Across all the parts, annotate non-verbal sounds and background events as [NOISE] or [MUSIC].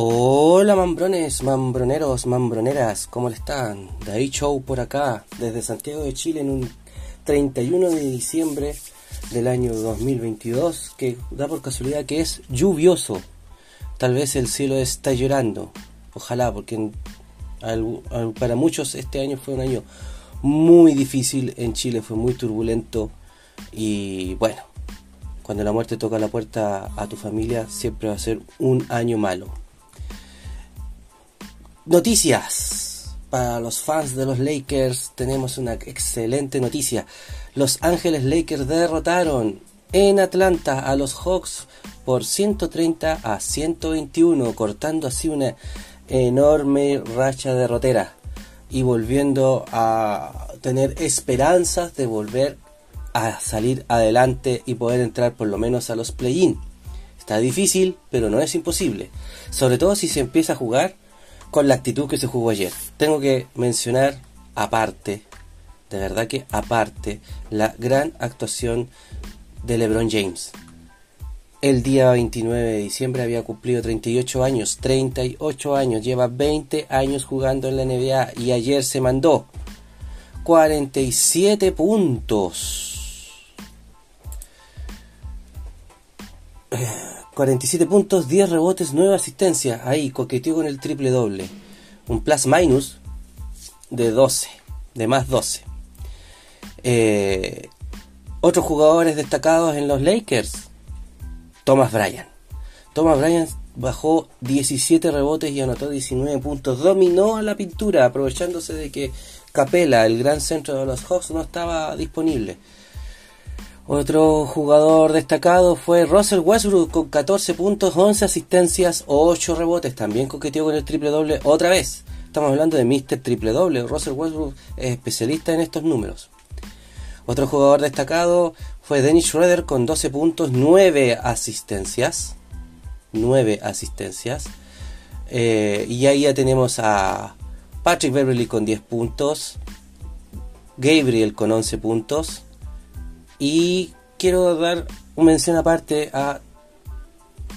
Hola mambrones, mambroneros, mambroneras, ¿cómo le están? David Show por acá, desde Santiago de Chile en un 31 de diciembre del año 2022, que da por casualidad que es lluvioso. Tal vez el cielo está llorando, ojalá, porque para muchos este año fue un año muy difícil en Chile, fue muy turbulento y bueno, cuando la muerte toca la puerta a tu familia siempre va a ser un año malo. Noticias. Para los fans de los Lakers tenemos una excelente noticia. Los Ángeles Lakers derrotaron en Atlanta a los Hawks por 130 a 121, cortando así una enorme racha derrotera y volviendo a tener esperanzas de volver a salir adelante y poder entrar por lo menos a los play-in. Está difícil, pero no es imposible. Sobre todo si se empieza a jugar con la actitud que se jugó ayer. Tengo que mencionar aparte, de verdad que aparte, la gran actuación de LeBron James. El día 29 de diciembre había cumplido 38 años, 38 años, lleva 20 años jugando en la NBA y ayer se mandó 47 puntos. 47 puntos, 10 rebotes, 9 asistencias. Ahí coqueteó con el triple doble. Un plus minus de 12, de más 12. Eh, otros jugadores destacados en los Lakers. Thomas Bryan. Thomas Bryan bajó 17 rebotes y anotó 19 puntos. Dominó a la pintura, aprovechándose de que Capela, el gran centro de los Hawks, no estaba disponible. Otro jugador destacado fue Russell Westbrook con 14 puntos, 11 asistencias, 8 rebotes. También coqueteó con el triple doble otra vez. Estamos hablando de Mr. Triple Doble. Russell Westbrook es especialista en estos números. Otro jugador destacado fue Dennis Schroeder con 12 puntos, 9 asistencias. 9 asistencias. Eh, y ahí ya tenemos a Patrick Beverly con 10 puntos. Gabriel con 11 puntos. Y quiero dar una mención aparte a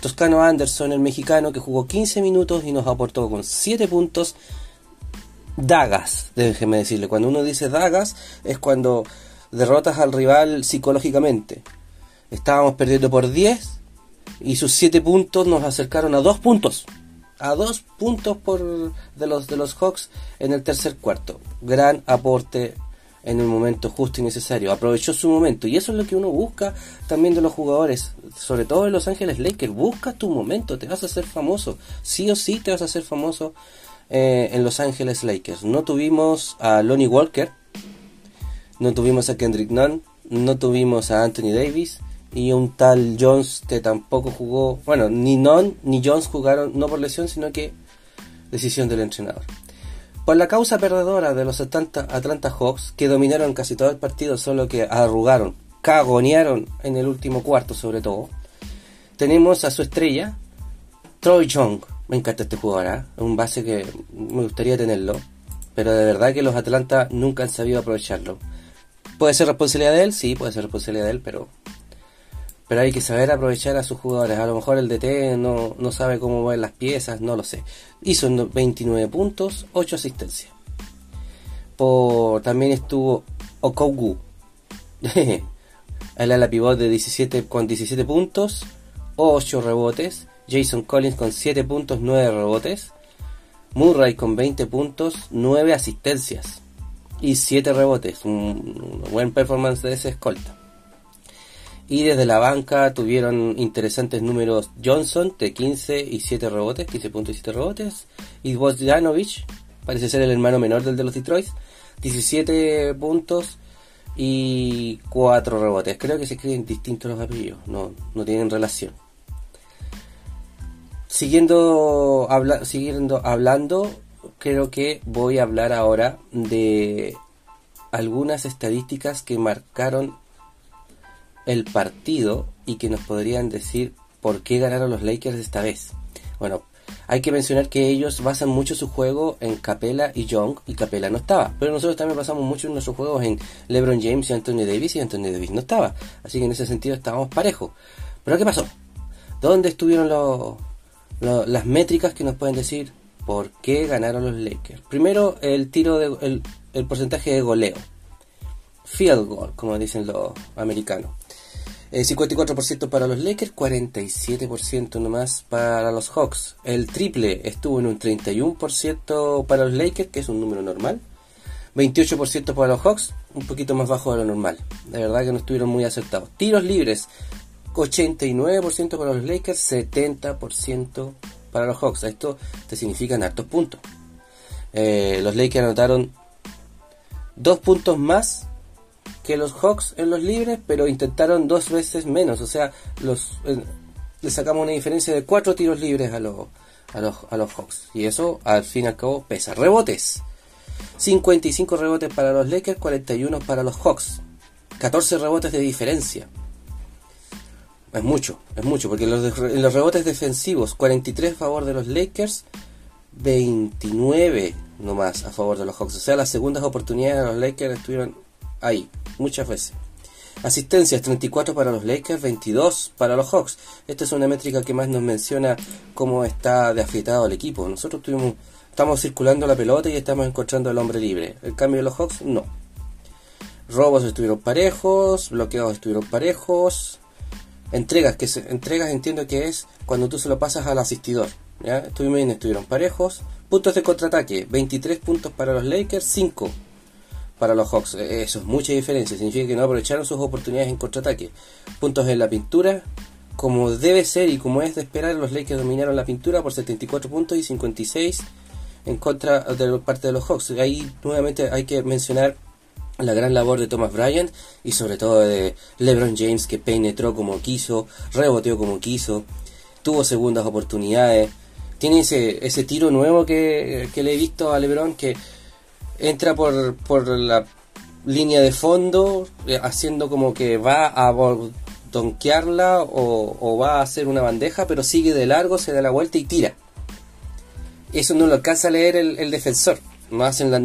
Toscano Anderson, el mexicano, que jugó 15 minutos y nos aportó con 7 puntos. Dagas, déjeme decirle. Cuando uno dice dagas, es cuando derrotas al rival psicológicamente. Estábamos perdiendo por 10 y sus 7 puntos nos acercaron a 2 puntos. A 2 puntos por de los de los Hawks en el tercer cuarto. Gran aporte en el momento justo y necesario. Aprovechó su momento. Y eso es lo que uno busca también de los jugadores. Sobre todo en Los Ángeles Lakers. Busca tu momento. Te vas a hacer famoso. Sí o sí te vas a hacer famoso eh, en Los Ángeles Lakers. No tuvimos a Lonnie Walker. No tuvimos a Kendrick Nunn. No tuvimos a Anthony Davis. Y un tal Jones que tampoco jugó. Bueno, ni Nunn ni Jones jugaron no por lesión, sino que decisión del entrenador. Por la causa perdedora de los Atlanta, Atlanta Hawks, que dominaron casi todo el partido, solo que arrugaron, cagonearon en el último cuarto sobre todo, tenemos a su estrella, Troy Young. Me encanta este jugador, ¿eh? un base que me gustaría tenerlo, pero de verdad que los Atlanta nunca han sabido aprovecharlo. ¿Puede ser responsabilidad de él? Sí, puede ser responsabilidad de él, pero pero hay que saber aprovechar a sus jugadores. A lo mejor el DT no, no sabe cómo mover las piezas, no lo sé. Hizo 29 puntos, 8 asistencias. Por, también estuvo Okogu. [LAUGHS] el ala pivot de 17, con 17 puntos, 8 rebotes. Jason Collins con 7 puntos, 9 rebotes. Murray con 20 puntos, 9 asistencias y 7 rebotes. Un, un buen performance de ese escolta. Y desde la banca tuvieron interesantes números Johnson de 15 y 7 rebotes, 15 puntos y 7 rebotes. Y Bojanovic, parece ser el hermano menor del de los Detroit, 17 puntos y 4 rebotes. Creo que se escriben distintos los apellidos, no, no tienen relación. Siguiendo, siguiendo hablando, creo que voy a hablar ahora de algunas estadísticas que marcaron el partido y que nos podrían decir por qué ganaron los Lakers esta vez. Bueno, hay que mencionar que ellos basan mucho su juego en Capela y Young y Capela no estaba. Pero nosotros también basamos mucho en nuestros juegos en LeBron James y Anthony Davis y Anthony Davis no estaba. Así que en ese sentido estábamos parejos. Pero ¿qué pasó? ¿Dónde estuvieron los, las métricas que nos pueden decir por qué ganaron los Lakers. Primero, el tiro de, el, porcentaje de goleo. Field goal, como dicen los americanos. 54% para los Lakers, 47% nomás para los Hawks. El triple estuvo en un 31% para los Lakers, que es un número normal. 28% para los Hawks, un poquito más bajo de lo normal. De verdad que no estuvieron muy acertados. Tiros libres, 89% para los Lakers, 70% para los Hawks. Esto te significan hartos puntos. Eh, los Lakers anotaron dos puntos más que los Hawks en los libres, pero intentaron dos veces menos. O sea, los eh, le sacamos una diferencia de cuatro tiros libres a los, a los, a los Hawks. Y eso al fin y al cabo pesa. Rebotes. 55 rebotes para los Lakers, 41 para los Hawks. 14 rebotes de diferencia. Es mucho, es mucho, porque los, los rebotes defensivos, 43 a favor de los Lakers, 29 nomás a favor de los Hawks. O sea, las segundas oportunidades de los Lakers estuvieron ahí, muchas veces. Asistencias, 34 para los Lakers, 22 para los Hawks. Esta es una métrica que más nos menciona cómo está de el equipo. Nosotros tuvimos estamos circulando la pelota y estamos encontrando al hombre libre. El cambio de los Hawks, no. Robos estuvieron parejos, bloqueados estuvieron parejos. Entregas, que se, entregas entiendo que es cuando tú se lo pasas al asistidor. ¿ya? Estuvieron estuvieron parejos. Puntos de contraataque, 23 puntos para los Lakers, 5 para los Hawks. E, eso es mucha diferencia, significa que no aprovecharon sus oportunidades en contraataque. Puntos en la pintura, como debe ser y como es de esperar, los Lakers dominaron la pintura por 74 puntos y 56 en contra de parte de los Hawks. Ahí nuevamente hay que mencionar la gran labor de Thomas Bryant y sobre todo de LeBron James que penetró como quiso, reboteó como quiso, tuvo segundas oportunidades. Tiene ese, ese tiro nuevo que, le he visto a LeBron que entra por, por la línea de fondo eh, haciendo como que va a donkearla o, va a hacer una bandeja pero sigue de largo, se da la vuelta y tira eso no lo alcanza a leer el, defensor. No hacen la,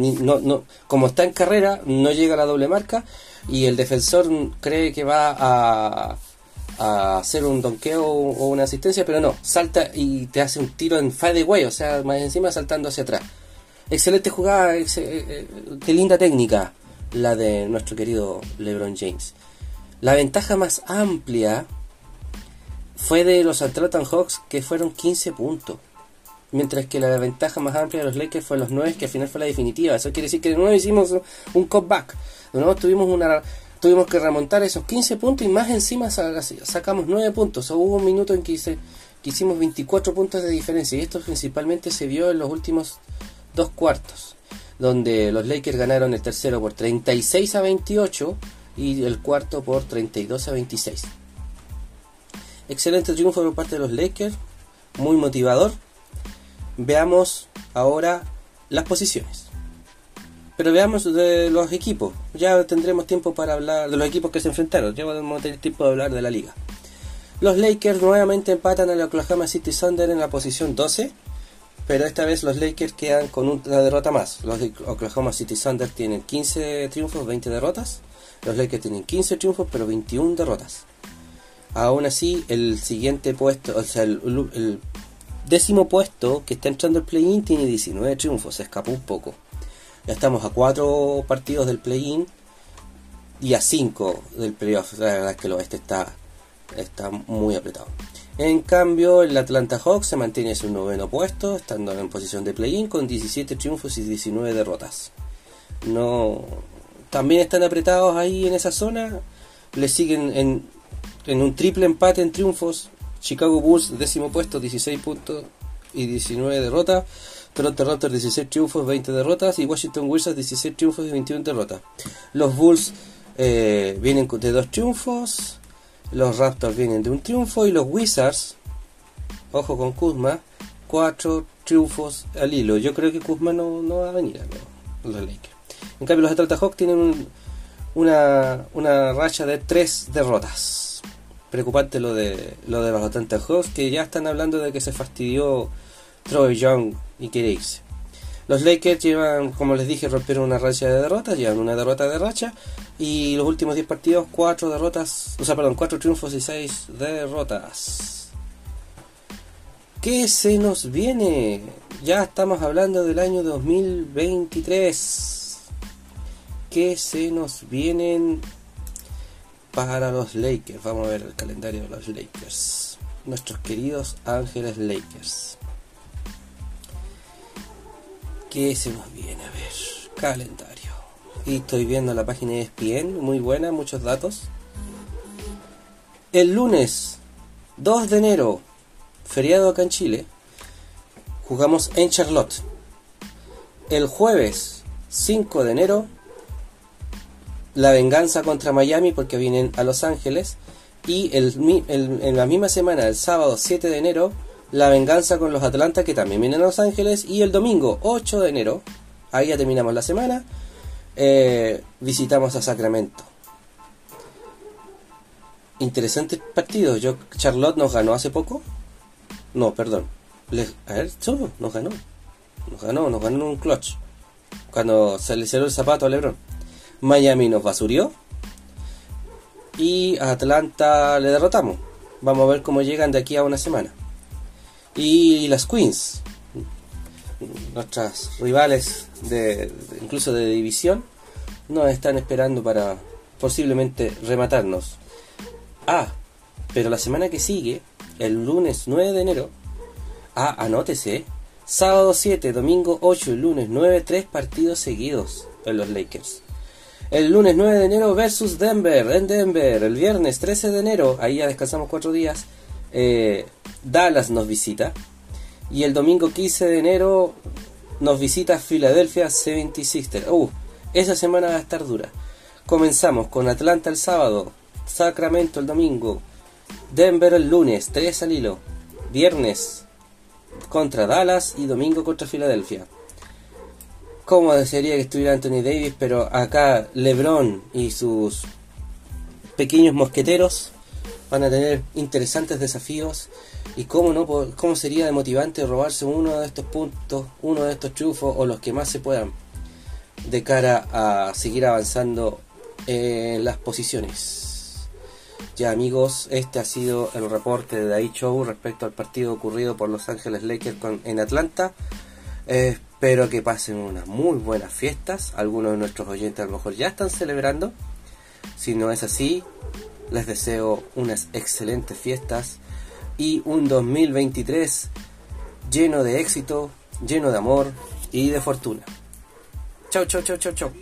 como está en carrera, no llega a la doble marca y el defensor cree que va a, hacer un donqueo o una asistencia, pero no, salta y te hace un tiro en fadeaway, o sea, más encima saltando hacia atrás. Excelente jugada, eh, eh, qué linda técnica la de nuestro querido LeBron James. La ventaja más amplia fue de los Atlanta Hawks que fueron 15 puntos mientras que la ventaja más amplia de los Lakers fue los 9, que al final fue la definitiva. Eso quiere decir que de nuevo hicimos un cutback. De nuevo tuvimos una tuvimos que remontar esos 15 puntos y más encima sacamos 9 puntos. O hubo un minuto en que, hicimos 24 puntos de diferencia y esto principalmente se vio en los últimos dos cuartos, donde los Lakers ganaron el tercero por 36 a 28 y el cuarto por 32 a 26. Excelente triunfo por parte de los Lakers, muy motivador veamos ahora las posiciones. Pero veamos de los equipos. Ya tendremos tiempo para hablar de los equipos que se enfrentaron. Ya vamos a tener tiempo de hablar de la liga. Los Lakers nuevamente empatan al Oklahoma City Thunder en la posición 12. Pero esta vez los Lakers quedan con una derrota más. Los Oklahoma City Thunder tienen 15 triunfos, 20 derrotas. Los Lakers tienen 15 triunfos, pero 21 derrotas. Aún así, el siguiente puesto, o sea, el décimo puesto que está entrando el play-in tiene 19 triunfos, se escapó un poco. Ya estamos a 4 partidos del play-in y a 5 del playoff. La verdad es que el oeste está, está muy apretado. En cambio, el Atlanta Hawks se mantiene en su noveno puesto, estando en posición de play-in con 17 triunfos y 19 derrotas. No, también están apretados ahí en esa zona. Le siguen en, en un triple empate en triunfos Chicago Bulls, décimo puesto, 16 puntos y 19 derrotas. Toronto Raptors, 16 triunfos, 20 derrotas. Y Washington Wizards, 16 triunfos y 21 derrotas. Los Bulls eh, vienen de dos triunfos. Los Raptors vienen de un triunfo. Y los Wizards, ojo con Kuzma, 4 triunfos al hilo. Yo creo que Kuzma no, va a venir a los Lakers. En cambio, los Atlanta Hawks tienen una, una racha de 3 derrotas preocupante lo de lo de los Atlanta Hawks que ya están hablando de que se fastidió Troy Young y quiere irse. Los Lakers llevan, como les dije, rompieron una racha de derrotas, llevan una derrota de racha y los últimos 10 partidos, 4 derrotas, o sea, perdón, 4 triunfos y 6 derrotas. ¿Qué se nos viene? Ya estamos hablando del año 2023. ¿Qué se nos vienen para los Lakers? Vamos a ver el calendario de los Lakers. Nuestros queridos Ángeles Lakers. ¿Qué se nos viene? A ver, calendario. Y estoy viendo la página de ESPN, muy buena, muchos datos. El lunes 2 de enero, feriado acá en Chile, jugamos en Charlotte. El jueves 5 de enero, la venganza contra Miami porque vienen a Los Ángeles. Y en la misma semana, el sábado 7 de enero, la venganza con los Atlanta que también vienen a Los Ángeles. Y el domingo 8 de enero, ahí ya terminamos la semana, eh, visitamos a Sacramento. Interesantes partidos. Yo, Charlotte nos ganó hace poco. No, perdón. a ver, solo nos ganó. Nos ganó, nos ganó un clutch. Cuando se le cerró el zapato a Lebron. Miami nos basurió. Y a Atlanta le derrotamos. Vamos a ver cómo llegan de aquí a una semana. Y las Queens, nuestras rivales de, incluso de división, nos están esperando para posiblemente rematarnos. Ah, pero la semana que sigue, el lunes 9 de enero, ah, anótese, sábado 7, domingo 8 y lunes 9, tres partidos seguidos en los Lakers. El lunes 9 de enero versus Denver, en Denver. El viernes 13 de enero, ahí ya descansamos cuatro días, eh, Dallas nos visita. Y el domingo 15 de enero nos visita Philadelphia 76ers. Uh, esa semana va a estar dura. Comenzamos con Atlanta el sábado, Sacramento el domingo, Denver el lunes, 3 al hilo, viernes contra Dallas y domingo contra Filadelfia. Como desearía que estuviera Anthony Davis, pero acá LeBron y sus pequeños mosqueteros van a tener interesantes desafíos y cómo no cómo sería de motivante robarse uno de estos puntos, uno de estos triunfos o los que más se puedan de cara a seguir avanzando en las posiciones. Ya amigos, este ha sido el reporte de Show respecto al partido ocurrido por Los Ángeles Lakers en Atlanta. Espero que pasen unas muy buenas fiestas. Algunos de nuestros oyentes a lo mejor ya están celebrando. Si no es así, les deseo unas excelentes fiestas y un 2023 lleno de éxito, lleno de amor y de fortuna. Chau, chau, chau, chau, chau.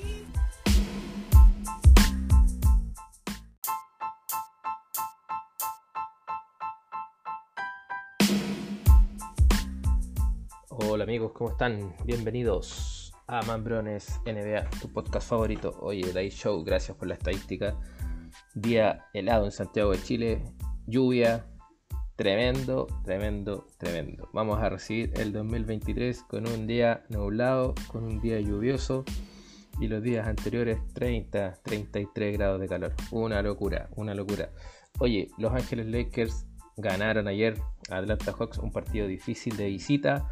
Hola amigos, ¿cómo están? Bienvenidos a Mambrones NBA, tu podcast favorito. Oye, Day Show, gracias por la estadística. Día helado en Santiago de Chile, lluvia, tremendo, tremendo, tremendo. Vamos a recibir el 2023 con un día nublado, con un día lluvioso y los días anteriores 30, 33 grados de calor. Una locura, una locura. Oye, Los Ángeles Lakers ganaron ayer a Atlanta Hawks un partido difícil de visita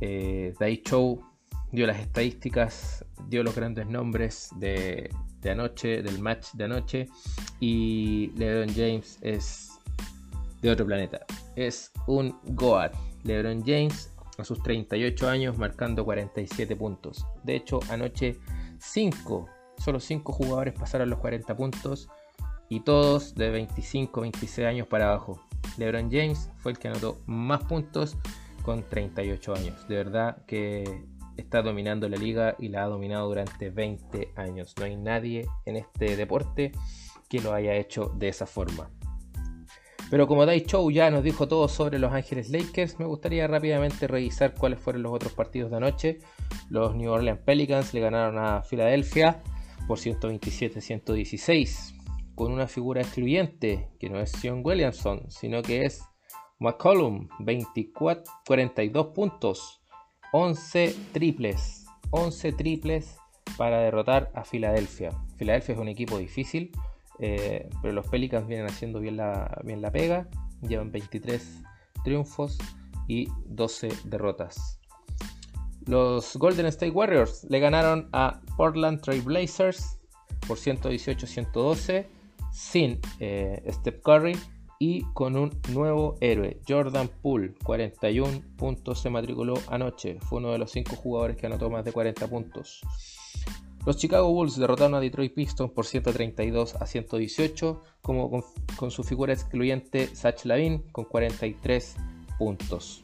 eh, Day Show dio las estadísticas, dio los grandes nombres de, anoche, del match de anoche. Y LeBron James es de otro planeta. Es un Goat. LeBron James a sus 38 años marcando 47 puntos. De hecho, anoche 5, solo 5 jugadores pasaron los 40 puntos y todos de 25, 26 años para abajo. LeBron James fue el que anotó más puntos con 38 años. De verdad que está dominando la liga y la ha dominado durante 20 años. No hay nadie en este deporte que lo haya hecho de esa forma. Pero como Day Show ya nos dijo todo sobre Los Ángeles Lakers, me gustaría rápidamente revisar cuáles fueron los otros partidos de anoche. Los New Orleans Pelicans le ganaron a Filadelfia por 127-116 con una figura excluyente que no es Sean Williamson, sino que es McCollum, 24, 42 puntos, 11 triples, 11 triples para derrotar a Filadelfia. Filadelfia es un equipo difícil, eh, pero los Pelicans vienen haciendo bien la, pega, llevan 23 triunfos y 12 derrotas. Los Golden State Warriors le ganaron a Portland Trail Blazers por 118-112 sin eh, Steph Curry y con un nuevo héroe, Jordan Poole, 41 puntos se matriculó anoche, fue uno de los 5 jugadores que anotó más de 40 puntos. Los Chicago Bulls derrotaron a Detroit Pistons por 132 a 118, como con, su figura excluyente Sach Lavin con 43 puntos.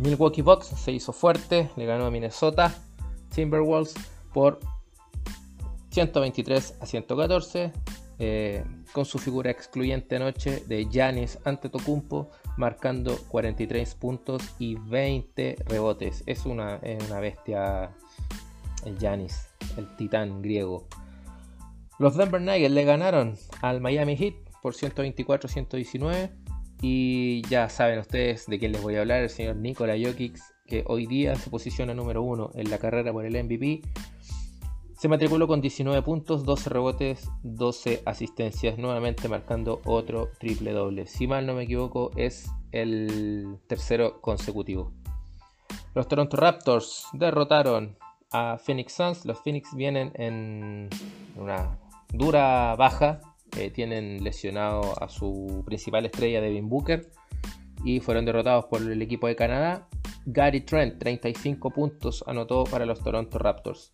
Milwaukee Bucks se hizo fuerte, le ganó a Minnesota Timberwolves por 123 a 114, eh, con su figura excluyente anoche de Giannis Antetokounmpo, marcando 43 puntos y 20 rebotes. Es una, es una bestia el Giannis, el titán griego. Los Denver Nuggets le ganaron al Miami Heat por 124-119. Y ya saben ustedes de quién les voy a hablar, el señor Nikola Jokic, que hoy día se posiciona número uno en la carrera por el MVP. Se matriculó con 19 puntos, 12 rebotes, 12 asistencias, nuevamente marcando otro triple doble. Si mal no me equivoco, es el tercero consecutivo. Los Toronto Raptors derrotaron a Phoenix Suns. Los Phoenix vienen en una dura baja. Eh, tienen lesionado a su principal estrella, Devin Booker. Y fueron derrotados por el equipo de Canadá. Gary Trent, 35 puntos, anotó para los Toronto Raptors.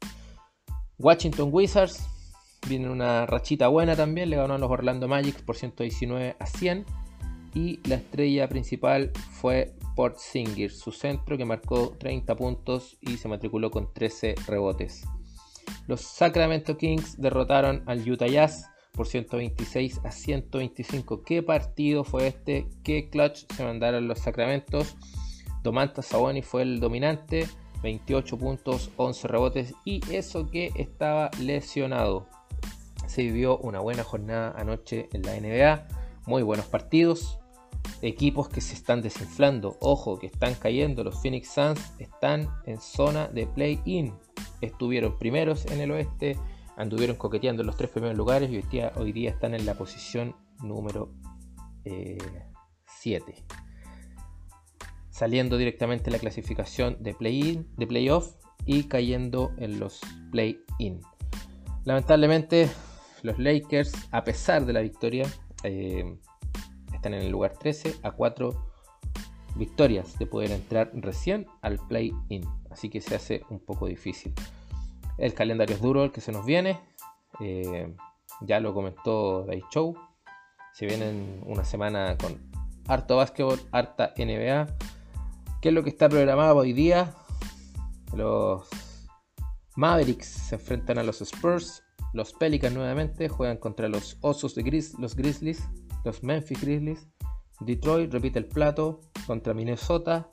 Washington Wizards, viene una rachita buena también, le ganó a los Orlando Magic por 119 a 100. Y la estrella principal fue Singir, su centro que marcó 30 puntos y se matriculó con 13 rebotes. Los Sacramento Kings derrotaron al Utah Jazz por 126 a 125. ¿Qué partido fue este? ¿Qué clutch se mandaron los Sacramentos? Domantas Sabonis fue el dominante, 28 puntos, 11 rebotes y eso que estaba lesionado. Se vivió una buena jornada anoche en la NBA, muy buenos partidos equipos que se están desinflando. Ojo, que están cayendo. Los Phoenix Suns están en zona de play-in. Estuvieron primeros en el oeste, anduvieron coqueteando en los tres primeros lugares y hoy día, están en la posición número 7. Eh, Saliendo directamente la clasificación de play-in, de playoff y cayendo en los play-in. Lamentablemente, los Lakers, a pesar de la victoria, eh, están en el lugar 13 a 4 victorias de poder entrar recién al play-in. Así que se hace un poco difícil. El calendario es duro el que se nos viene. Eh, ya lo comentó Day Show. Se vienen una semana con harto básquetbol, harta NBA. ¿Qué es lo que está programado hoy día? Los Mavericks se enfrentan a los Spurs. Los Pelicans nuevamente juegan contra los Osos de Gris, los Grizzlies los Memphis Grizzlies. Detroit repite el plato contra Minnesota.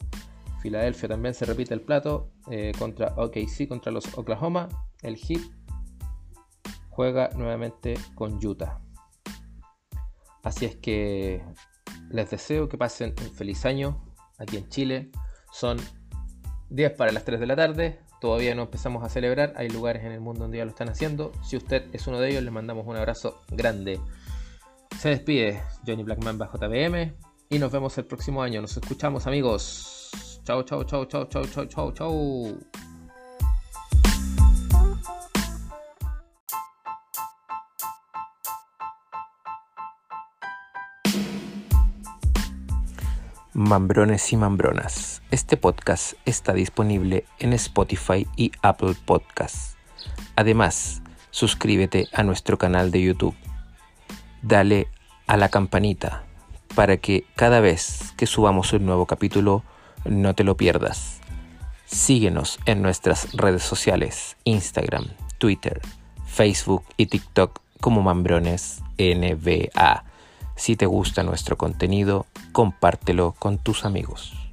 Filadelfia también se repite el plato eh, contra OKC, contra los Oklahoma. El Heat juega nuevamente con Utah. Así es que les deseo que pasen un feliz año aquí en Chile. Son 10 para las 3 de la tarde. Todavía no empezamos a celebrar. Hay lugares en el mundo donde ya lo están haciendo. Si usted es uno de ellos, les mandamos un abrazo grande. Se despide Johnny Blackman bajo JBM y nos vemos el próximo año. Nos escuchamos amigos. Chao, chao, chao, chao, chao, chao, chao, chao. Mambrones y Mambronas. Este podcast está disponible en Spotify y Apple Podcasts. Además, suscríbete a nuestro canal de YouTube dale a la campanita para que cada vez que subamos un nuevo capítulo no te lo pierdas. Síguenos en nuestras redes sociales, Instagram, Twitter, Facebook y TikTok como Mambrones NBA. Si te gusta nuestro contenido, compártelo con tus amigos.